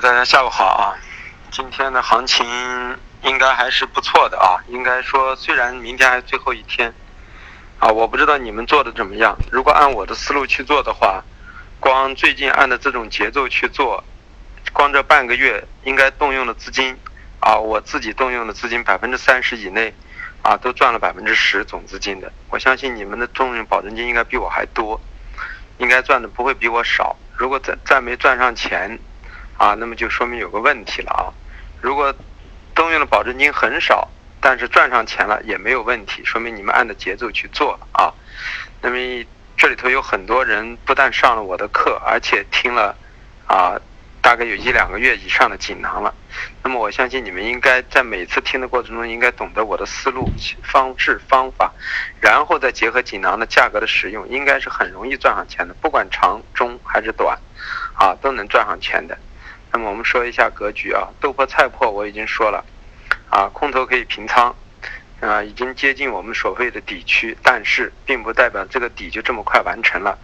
大家下午好啊！今天的行情应该还是不错的啊，应该说虽然明天还是最后一天，啊，我不知道你们做的怎么样。如果按我的思路去做的话，光最近按的这种节奏去做，光这半个月应该动用的资金啊，我自己动用的资金百分之三十以内，啊，都赚了百分之十总资金的。我相信你们的动用保证金应该比我还多，应该赚的不会比我少。如果再再没赚上钱，啊，那么就说明有个问题了啊。如果动用的保证金很少，但是赚上钱了也没有问题，说明你们按的节奏去做了啊。那么这里头有很多人不但上了我的课，而且听了啊，大概有一两个月以上的锦囊了。那么我相信你们应该在每次听的过程中，应该懂得我的思路、方式、方法，然后再结合锦囊的价格的使用，应该是很容易赚上钱的。不管长、中还是短，啊，都能赚上钱的。那么我们说一下格局啊，豆粕菜粕我已经说了，啊，空头可以平仓，啊，已经接近我们所谓的底区，但是并不代表这个底就这么快完成了，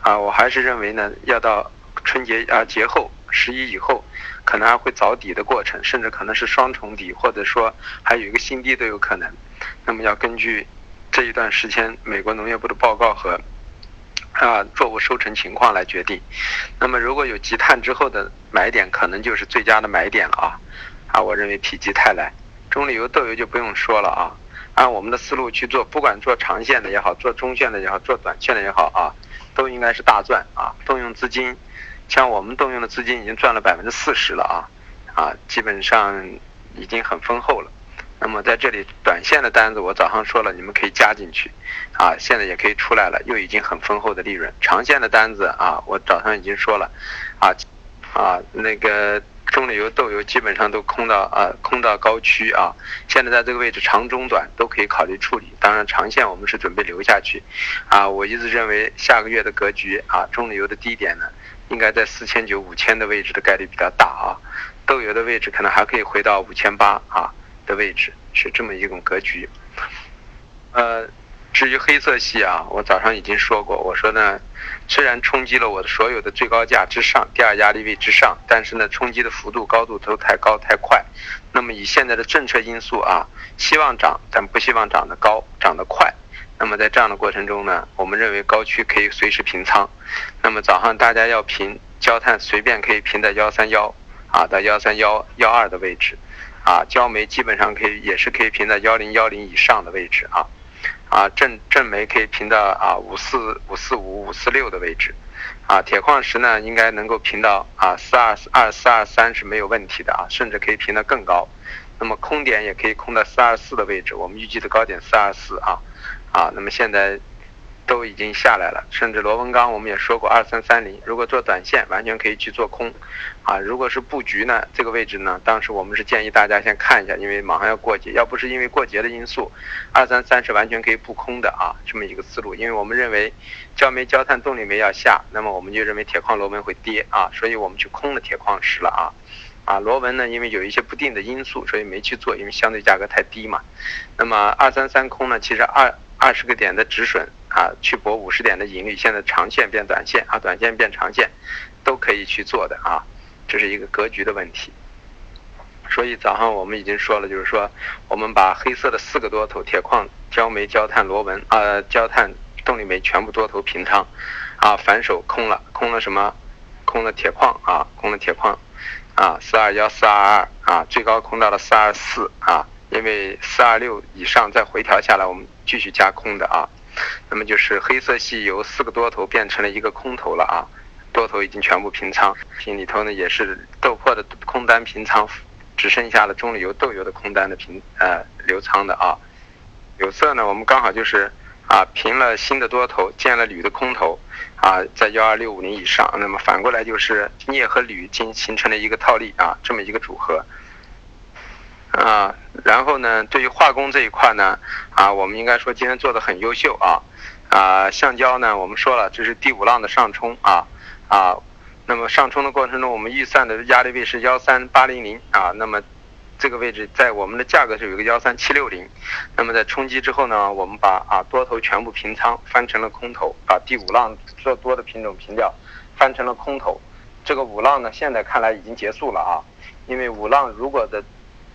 啊，我还是认为呢，要到春节啊节后十一以后，可能还会找底的过程，甚至可能是双重底，或者说还有一个新低都有可能。那么要根据这一段时间美国农业部的报告和。啊，作物收成情况来决定。那么，如果有积碳之后的买点，可能就是最佳的买点了啊！啊，我认为否极泰来，中榈油、豆油就不用说了啊。按我们的思路去做，不管做长线的也好，做中线的也好，做短线的也好啊，都应该是大赚啊！动用资金，像我们动用的资金已经赚了百分之四十了啊！啊，基本上已经很丰厚了。那么在这里，短线的单子我早上说了，你们可以加进去，啊，现在也可以出来了，又已经很丰厚的利润。长线的单子啊，我早上已经说了，啊，啊，那个中榈油、豆油基本上都空到啊，空到高区啊。现在在这个位置，长、中、短都可以考虑处理。当然，长线我们是准备留下去，啊，我一直认为下个月的格局啊，中榈油的低点呢，应该在四千九、五千的位置的概率比较大啊，豆油的位置可能还可以回到五千八啊。的位置是这么一种格局，呃，至于黑色系啊，我早上已经说过，我说呢，虽然冲击了我的所有的最高价之上，第二压力位之上，但是呢，冲击的幅度高度都太高太快。那么以现在的政策因素啊，希望涨，但不希望涨得高，涨得快。那么在这样的过程中呢，我们认为高区可以随时平仓。那么早上大家要平焦炭，随便可以平在幺三幺啊到幺三幺幺二的位置。啊，焦煤基本上可以，也是可以平在幺零幺零以上的位置啊，啊，正正煤可以平到啊五四五四五五四六的位置，啊，铁矿石呢应该能够平到啊四二二四二三是没有问题的啊，甚至可以平得更高，那么空点也可以空到四二四的位置，我们预计的高点四二四啊，啊，那么现在。都已经下来了，甚至螺纹钢我们也说过二三三零，如果做短线完全可以去做空，啊，如果是布局呢，这个位置呢，当时我们是建议大家先看一下，因为马上要过节，要不是因为过节的因素，二三三是完全可以布空的啊，这么一个思路，因为我们认为焦煤、焦炭、动力煤要下，那么我们就认为铁矿、螺纹会跌啊，所以我们去空了铁矿石了啊，啊，螺纹呢，因为有一些不定的因素，所以没去做，因为相对价格太低嘛，那么二三三空呢，其实二二十个点的止损。啊，去博五十点的盈利，现在长线变短线啊，短线变长线，都可以去做的啊，这是一个格局的问题。所以早上我们已经说了，就是说我们把黑色的四个多头，铁矿、焦煤、焦炭、螺纹啊，焦炭、动力煤全部多头平仓，啊，反手空了，空了什么？空了铁矿啊，空了铁矿，啊，四二幺、四二二啊，最高空到了四二四啊，因为四二六以上再回调下来，我们继续加空的啊。那么就是黑色系由四个多头变成了一个空头了啊，多头已经全部平仓，心里头呢也是豆粕的空单平仓，只剩下了中铝油、豆油的空单的平呃留仓的啊。有色呢，我们刚好就是啊平了新的多头，建了铝的空头啊，在幺二六五零以上。那么反过来就是镍和铝经形成了一个套利啊，这么一个组合。啊，然后呢，对于化工这一块呢，啊，我们应该说今天做的很优秀啊，啊，橡胶呢，我们说了这是第五浪的上冲啊，啊，那么上冲的过程中，我们预算的压力位是幺三八零零啊，那么这个位置在我们的价格是有一个幺三七六零，那么在冲击之后呢，我们把啊多头全部平仓，翻成了空头，把第五浪做多的品种平掉，翻成了空头。这个五浪呢，现在看来已经结束了啊，因为五浪如果的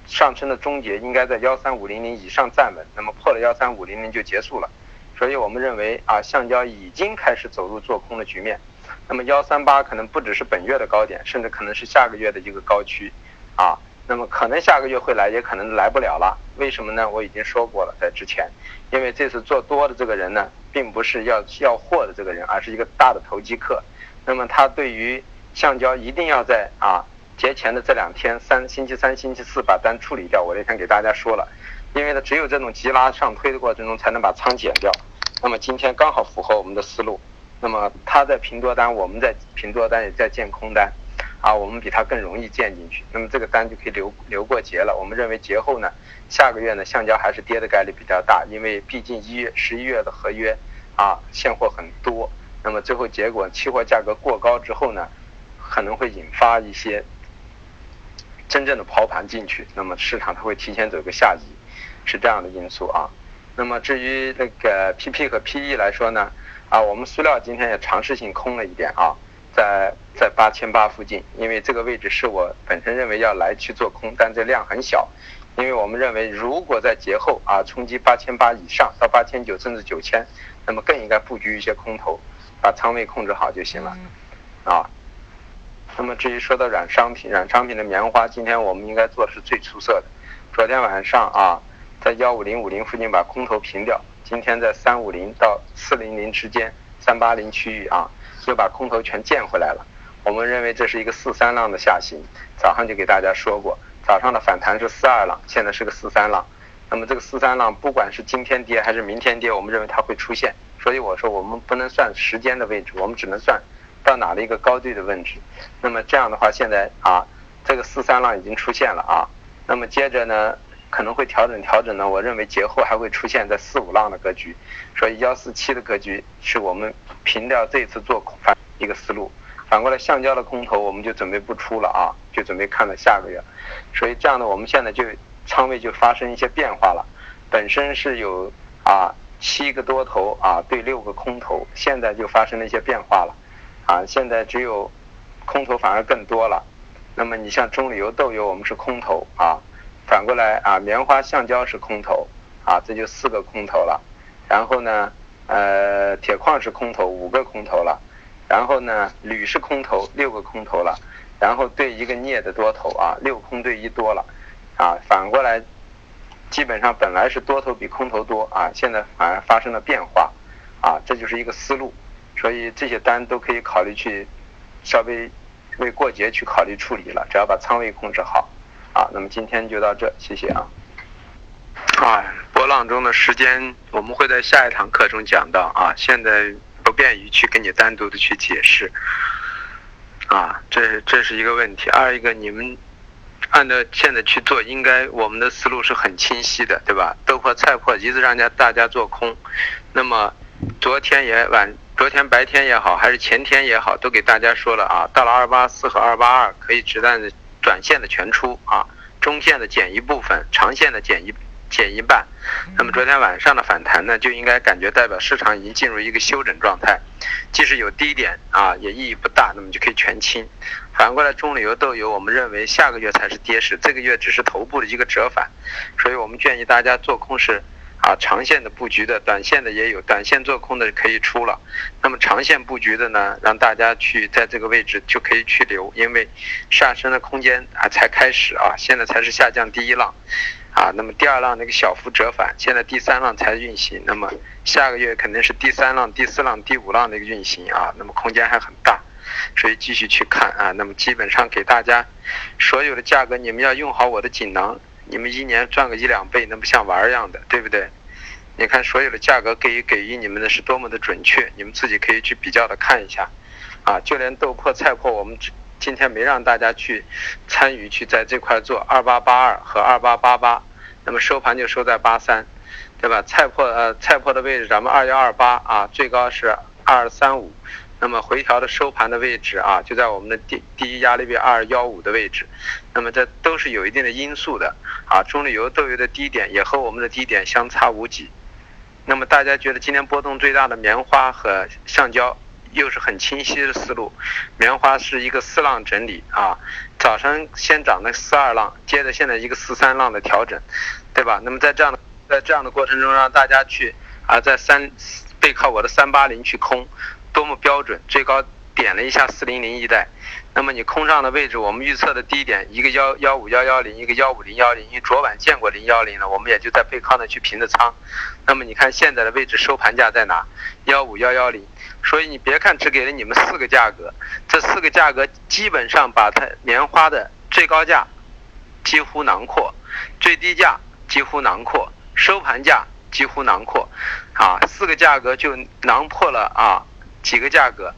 上升的终结应该在幺三五零零以上站稳，那么破了幺三五零零就结束了，所以我们认为啊，橡胶已经开始走入做空的局面，那么幺三八可能不只是本月的高点，甚至可能是下个月的一个高区，啊。那么可能下个月会来，也可能来不了了。为什么呢？我已经说过了，在之前，因为这次做多的这个人呢，并不是要要货的这个人，而是一个大的投机客。那么他对于橡胶一定要在啊节前的这两天，三星期三、星期四把单处理掉。我那天给大家说了，因为呢，只有这种急拉上推的过程中，才能把仓减掉。那么今天刚好符合我们的思路。那么他在平多单，我们在平多单，也在建空单。啊，我们比它更容易建进去，那么这个单就可以留留过节了。我们认为节后呢，下个月呢，橡胶还是跌的概率比较大，因为毕竟一月、十一月的合约啊，现货很多。那么最后结果，期货价格过高之后呢，可能会引发一些真正的抛盘进去，那么市场它会提前走一个下移，是这样的因素啊。那么至于那个 PP 和 PE 来说呢，啊，我们塑料今天也尝试性空了一点啊。在在八千八附近，因为这个位置是我本身认为要来去做空，但这量很小，因为我们认为如果在节后啊冲击八千八以上到八千九甚至九千，那么更应该布局一些空头，把仓位控制好就行了，啊。那么至于说到软商品，软商品的棉花，今天我们应该做的是最出色的。昨天晚上啊，在幺五零五零附近把空头平掉，今天在三五零到四零零之间，三八零区域啊。就把空头全建回来了，我们认为这是一个四三浪的下行。早上就给大家说过，早上的反弹是四二浪，现在是个四三浪。那么这个四三浪，不管是今天跌还是明天跌，我们认为它会出现。所以我说我们不能算时间的位置，我们只能算到哪的一个高度的位置。那么这样的话，现在啊，这个四三浪已经出现了啊。那么接着呢？可能会调整调整呢，我认为节后还会出现在四五浪的格局，所以幺四七的格局是我们平掉这次做空反一个思路。反过来橡胶的空头我们就准备不出了啊，就准备看到下个月。所以这样的我们现在就仓位就发生一些变化了，本身是有啊七个多头啊对六个空头，现在就发生了一些变化了，啊现在只有空头反而更多了。那么你像中旅游豆油我们是空头啊。反过来啊，棉花、橡胶是空头，啊，这就四个空头了。然后呢，呃，铁矿是空头，五个空头了。然后呢，铝是空头，六个空头了。然后对一个镍的多头啊，六空对一多了，啊，反过来，基本上本来是多头比空头多啊，现在反而发生了变化，啊，这就是一个思路。所以这些单都可以考虑去稍微为过节去考虑处理了，只要把仓位控制好。啊，那么今天就到这，谢谢啊。啊，波浪中的时间我们会在下一堂课中讲到啊，现在不便于去跟你单独的去解释。啊，这这是一个问题。二一个，你们按照现在去做，应该我们的思路是很清晰的，对吧？豆粕、菜粕一直让家大家做空，那么昨天也晚，昨天白天也好，还是前天也好，都给大家说了啊，到了二八四和二八二可以直弹的。短线的全出啊，中线的减一部分，长线的减一减一半。那么昨天晚上的反弹呢，就应该感觉代表市场已经进入一个休整状态，即使有低点啊，也意义不大，那么就可以全清。反过来，中旅游豆油，我们认为下个月才是跌势，这个月只是头部的一个折返，所以我们建议大家做空是。啊，长线的布局的，短线的也有，短线做空的可以出了。那么长线布局的呢，让大家去在这个位置就可以去留，因为上升的空间啊才开始啊，现在才是下降第一浪，啊，那么第二浪那个小幅折返，现在第三浪才运行，那么下个月肯定是第三浪、第四浪、第五浪的一个运行啊，那么空间还很大，所以继续去看啊，那么基本上给大家所有的价格，你们要用好我的锦囊。你们一年赚个一两倍，那不像玩儿一样的，对不对？你看所有的价格给予给予你们的是多么的准确，你们自己可以去比较的看一下，啊，就连豆粕、菜粕，我们今天没让大家去参与去在这块做二八八二和二八八八，那么收盘就收在八三，对吧？菜粕呃菜粕的位置咱们二幺二八啊，最高是二三五。那么回调的收盘的位置啊，就在我们的第第一压力位二幺五的位置，那么这都是有一定的因素的啊。中旅游豆油的低点也和我们的低点相差无几。那么大家觉得今天波动最大的棉花和橡胶又是很清晰的思路。棉花是一个四浪整理啊，早晨先涨的四二浪，接着现在一个四三浪的调整，对吧？那么在这样的在这样的过程中，让大家去啊，在三背靠我的三八零去空，多么标准！最高点了一下四零零一带。那么你空上的位置，我们预测的低点一个幺幺五幺幺零，一个幺五零幺零，因为昨晚见过零幺零了，我们也就在背靠那去平的仓。那么你看现在的位置收盘价在哪？幺五幺幺零。所以你别看只给了你们四个价格，这四个价格基本上把它棉花的最高价几乎囊括，最低价几乎囊括，收盘价几乎囊括，啊，四个价格就囊括了啊几个价格，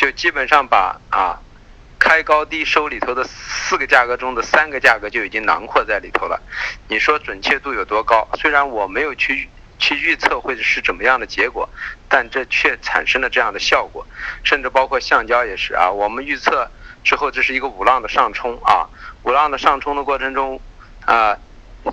就基本上把啊。开高低收里头的四个价格中的三个价格就已经囊括在里头了，你说准确度有多高？虽然我没有去去预测会是怎么样的结果，但这却产生了这样的效果，甚至包括橡胶也是啊。我们预测之后这是一个五浪的上冲啊，五浪的上冲的过程中啊，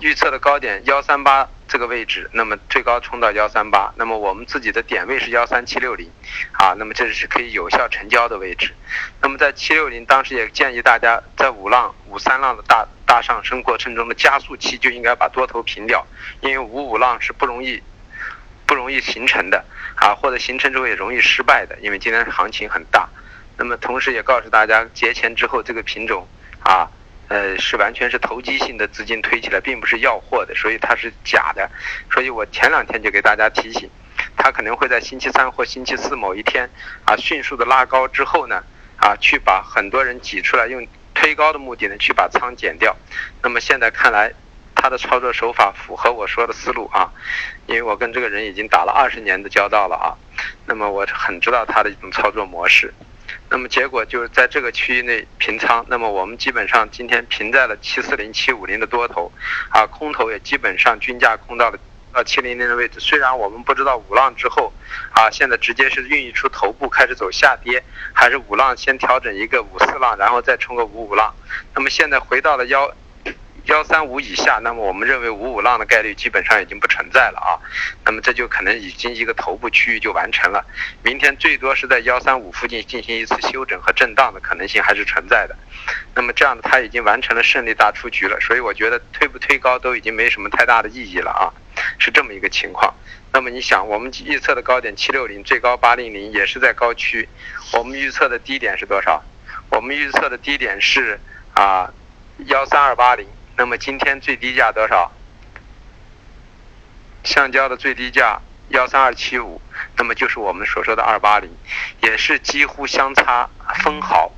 预测的高点幺三八。这个位置，那么最高冲到幺三八，那么我们自己的点位是幺三七六零，啊，那么这是可以有效成交的位置。那么在七六零，当时也建议大家在五浪、五三浪的大大上升过程中的加速期就应该把多头平掉，因为五五浪是不容易不容易形成的，啊，或者形成之后也容易失败的，因为今天行情很大。那么同时也告诉大家，节前之后这个品种，啊。呃，是完全是投机性的资金推起来，并不是要货的，所以它是假的。所以我前两天就给大家提醒，它可能会在星期三或星期四某一天啊，迅速的拉高之后呢，啊，去把很多人挤出来，用推高的目的呢，去把仓减掉。那么现在看来，他的操作手法符合我说的思路啊，因为我跟这个人已经打了二十年的交道了啊，那么我很知道他的一种操作模式。那么结果就是在这个区域内平仓，那么我们基本上今天平在了七四零七五零的多头，啊，空头也基本上均价空到了到七零零的位置。虽然我们不知道五浪之后，啊，现在直接是孕育出头部开始走下跌，还是五浪先调整一个五四浪，然后再冲个五五浪。那么现在回到了幺。幺三五以下，那么我们认为五五浪的概率基本上已经不存在了啊，那么这就可能已经一个头部区域就完成了，明天最多是在幺三五附近进行一次休整和震荡的可能性还是存在的，那么这样的它已经完成了胜利大出局了，所以我觉得推不推高都已经没什么太大的意义了啊，是这么一个情况。那么你想，我们预测的高点七六零，最高八零零也是在高区，我们预测的低点是多少？我们预测的低点是啊幺三二八零。那么今天最低价多少？橡胶的最低价幺三二七五，那么就是我们所说的二八零，也是几乎相差分毫，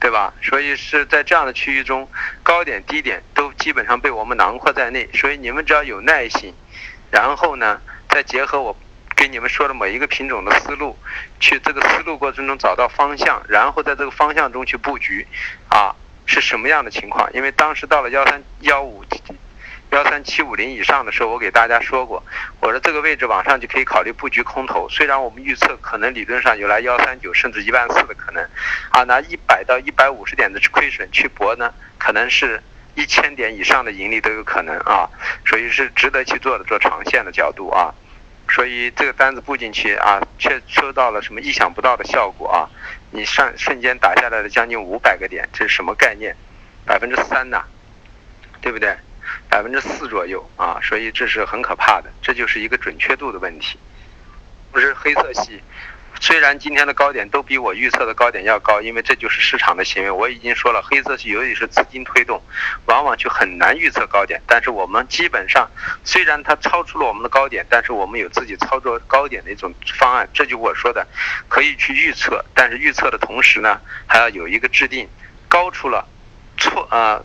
对吧？所以是在这样的区域中，高点低点都基本上被我们囊括在内。所以你们只要有耐心，然后呢，再结合我给你们说的每一个品种的思路，去这个思路过程中找到方向，然后在这个方向中去布局，啊。是什么样的情况？因为当时到了幺三幺五幺三七五零以上的时候，我给大家说过，我说这个位置往上就可以考虑布局空头。虽然我们预测可能理论上有来幺三九甚至一万四的可能，啊，拿一百到一百五十点的亏损去搏呢，可能是一千点以上的盈利都有可能啊，所以是值得去做的，做长线的角度啊。所以这个单子布进去啊，却收到了什么意想不到的效果啊！你上瞬间打下来了将近五百个点，这是什么概念？百分之三呐，对不对？百分之四左右啊！所以这是很可怕的，这就是一个准确度的问题，不是黑色系。虽然今天的高点都比我预测的高点要高，因为这就是市场的行为。我已经说了，黑色系由于是资金推动，往往就很难预测高点。但是我们基本上，虽然它超出了我们的高点，但是我们有自己操作高点的一种方案。这就我说的，可以去预测，但是预测的同时呢，还要有一个制定，高出了，错啊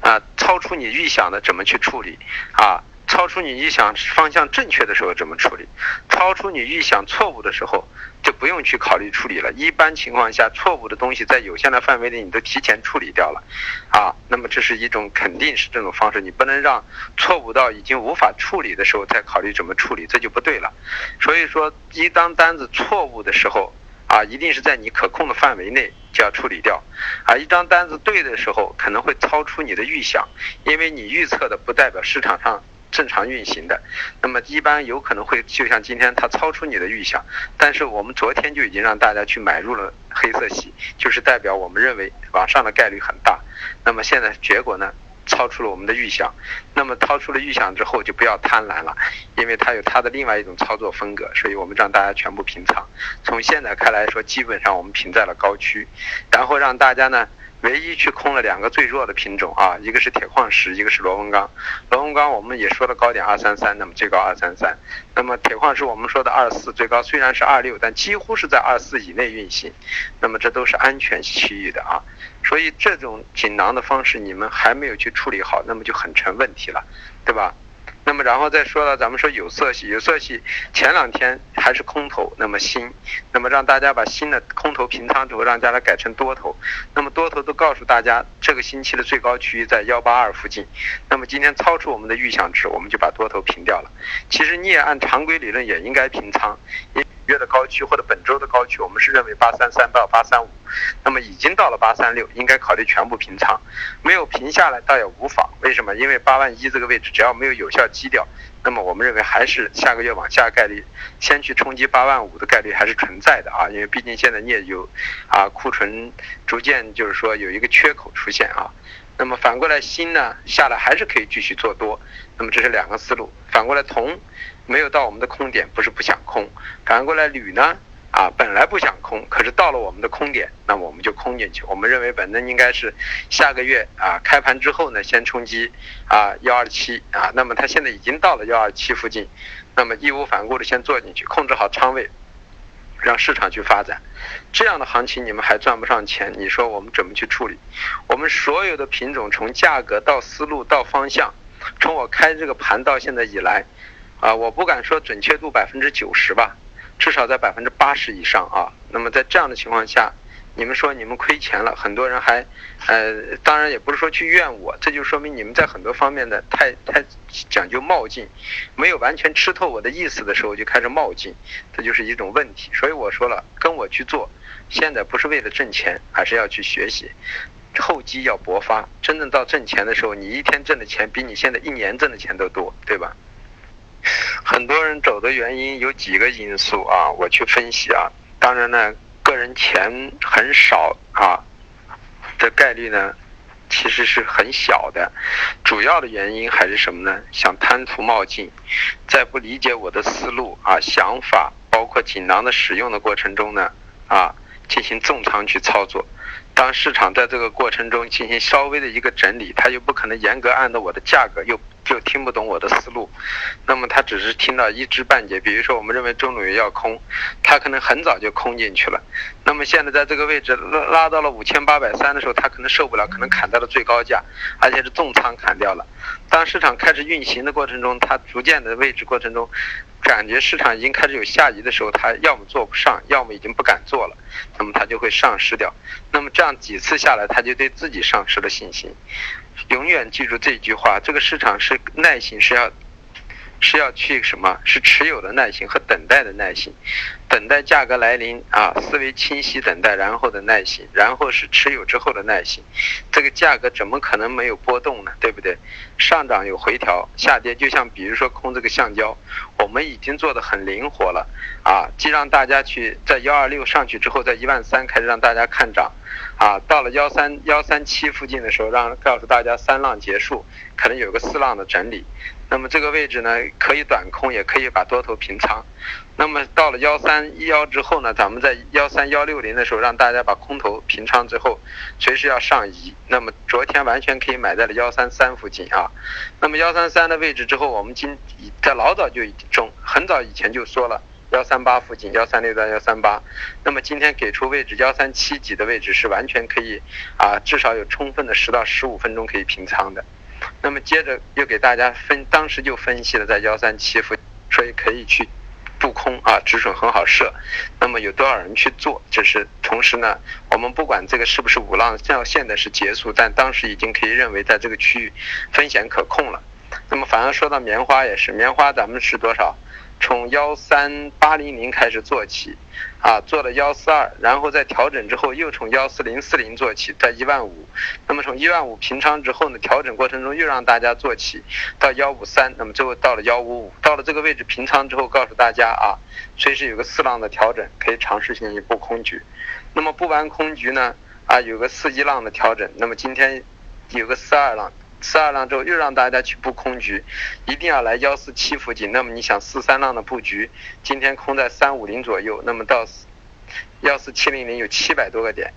啊，超出你预想的怎么去处理啊？超出你预想方向正确的时候怎么处理？超出你预想错误的时候。就不用去考虑处理了。一般情况下，错误的东西在有限的范围内，你都提前处理掉了，啊，那么这是一种肯定是这种方式。你不能让错误到已经无法处理的时候再考虑怎么处理，这就不对了。所以说，一当单子错误的时候，啊，一定是在你可控的范围内就要处理掉。啊，一张单子对的时候，可能会超出你的预想，因为你预测的不代表市场上。正常运行的。那么一般有可能会就像今天它超出你的预想，但是我们昨天就已经让大家去买入了黑色系，就是代表我们认为往上的概率很大。那么现在结果呢？超出了我们的预想，那么超出了预想之后就不要贪婪了，因为它有它的另外一种操作风格，所以我们让大家全部平仓。从现在看来说，基本上我们平在了高区，然后让大家呢。唯一去空了两个最弱的品种啊，一个是铁矿石，一个是螺纹钢。螺纹钢我们也说的高点二三三，那么最高二三三。那么铁矿石我们说的二四最高虽然是二六，但几乎是在二四以内运行。那么这都是安全区域的啊，所以这种锦囊的方式你们还没有去处理好，那么就很成问题了，对吧？那么然后再说了，咱们说有色系，有色系前两天还是空头，那么新，那么让大家把新的空头平仓之后，让大家改成多头，那么多头都告诉大家，这个星期的最高区域在幺八二附近，那么今天超出我们的预想值，我们就把多头平掉了。其实你也按常规理论也应该平仓。月的高区或者本周的高区，我们是认为八三三到八三五，那么已经到了八三六，应该考虑全部平仓，没有平下来倒也无妨。为什么？因为八万一这个位置，只要没有有效击掉，那么我们认为还是下个月往下概率，先去冲击八万五的概率还是存在的啊。因为毕竟现在你也有啊库存逐渐就是说有一个缺口出现啊。那么反过来锌呢下来还是可以继续做多，那么这是两个思路。反过来铜。没有到我们的空点，不是不想空，反过来铝呢，啊，本来不想空，可是到了我们的空点，那么我们就空进去。我们认为本身应该是下个月啊开盘之后呢，先冲击啊幺二七啊，那么它现在已经到了幺二七附近，那么义无反顾的先做进去，控制好仓位，让市场去发展。这样的行情你们还赚不上钱，你说我们怎么去处理？我们所有的品种从价格到思路到方向，从我开这个盘到现在以来。啊，我不敢说准确度百分之九十吧，至少在百分之八十以上啊。那么在这样的情况下，你们说你们亏钱了，很多人还，呃，当然也不是说去怨我，这就说明你们在很多方面的太太讲究冒进，没有完全吃透我的意思的时候就开始冒进，这就是一种问题。所以我说了，跟我去做，现在不是为了挣钱，而是要去学习，厚积要薄发，真正到挣钱的时候，你一天挣的钱比你现在一年挣的钱都多，对吧？很多人走的原因有几个因素啊，我去分析啊。当然呢，个人钱很少啊，的概率呢，其实是很小的。主要的原因还是什么呢？想贪图冒进，在不理解我的思路啊、想法，包括锦囊的使用的过程中呢，啊，进行重仓去操作。当市场在这个过程中进行稍微的一个整理，他又不可能严格按照我的价格又。就听不懂我的思路，那么他只是听到一知半解。比如说，我们认为中铝要空，他可能很早就空进去了。那么现在在这个位置拉拉到了五千八百三的时候，他可能受不了，可能砍到了最高价，而且是重仓砍掉了。当市场开始运行的过程中，它逐渐的位置过程中，感觉市场已经开始有下移的时候，他要么做不上，要么已经不敢做了，那么他就会上失掉。那么这样几次下来，他就对自己丧失了信心。永远记住这句话：这个市场是耐心，是要。是要去什么？是持有的耐心和等待的耐心，等待价格来临啊，思维清晰等待，然后的耐心，然后是持有之后的耐心。这个价格怎么可能没有波动呢？对不对？上涨有回调，下跌就像比如说空这个橡胶，我们已经做的很灵活了啊，既让大家去在幺二六上去之后，在一万三开始让大家看涨，啊，到了幺三幺三七附近的时候，让告诉大家三浪结束，可能有个四浪的整理。那么这个位置呢，可以短空，也可以把多头平仓。那么到了幺三一幺之后呢，咱们在幺三幺六零的时候，让大家把空头平仓之后，随时要上移。那么昨天完全可以买在了幺三三附近啊。那么幺三三的位置之后，我们今在老早就已经很早以前就说了幺三八附近，幺三六到幺三八。那么今天给出位置幺三七几的位置是完全可以啊，至少有充分的十到十五分钟可以平仓的。那么接着又给大家分，当时就分析了在幺三七附，所以可以去布空啊，止损很好设。那么有多少人去做？就是同时呢，我们不管这个是不是五浪，像现在是结束，但当时已经可以认为在这个区域风险可控了。那么反而说到棉花也是，棉花咱们是多少？从幺三八零零开始做起，啊，做了幺四二，然后在调整之后又从幺四零四零做起，在一万五，那么从一万五平仓之后呢，调整过程中又让大家做起到幺五三，那么最后到了幺五五，到了这个位置平仓之后，告诉大家啊，随时有个四浪的调整，可以尝试性一布空局，那么布完空局呢，啊，有个四一浪的调整，那么今天有个四二浪。四二浪之后又让大家去布空局，一定要来幺四七附近。那么你想四三浪的布局，今天空在三五零左右，那么到幺四七零零有七百多个点，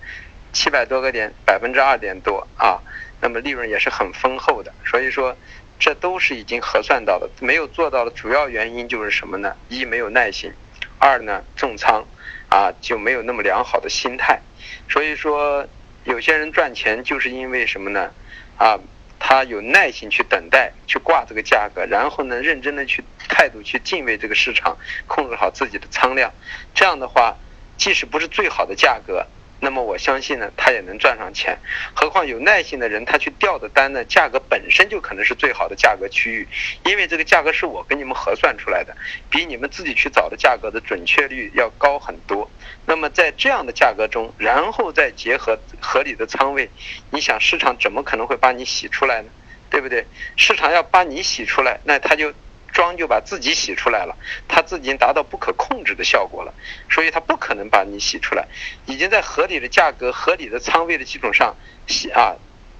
七百多个点百分之二点多啊，那么利润也是很丰厚的。所以说，这都是已经核算到的，没有做到的主要原因就是什么呢？一没有耐心，二呢重仓啊就没有那么良好的心态。所以说，有些人赚钱就是因为什么呢？啊。他有耐心去等待，去挂这个价格，然后呢，认真的去态度去敬畏这个市场，控制好自己的仓量。这样的话，即使不是最好的价格。那么我相信呢，他也能赚上钱。何况有耐心的人，他去调的单呢，价格本身就可能是最好的价格区域，因为这个价格是我给你们核算出来的，比你们自己去找的价格的准确率要高很多。那么在这样的价格中，然后再结合合理的仓位，你想市场怎么可能会把你洗出来呢？对不对？市场要把你洗出来，那他就。庄就把自己洗出来了，他自己已经达到不可控制的效果了，所以他不可能把你洗出来，已经在合理的价格、合理的仓位的基础上洗啊，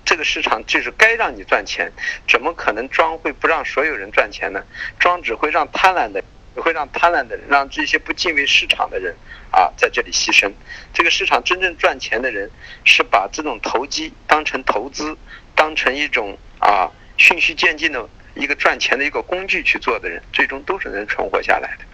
这个市场就是该让你赚钱，怎么可能庄会不让所有人赚钱呢？庄只会让贪婪的，会让贪婪的，让这些不敬畏市场的人啊在这里牺牲。这个市场真正赚钱的人，是把这种投机当成投资，当成一种啊循序渐进的。一个赚钱的一个工具去做的人，最终都是能存活下来的。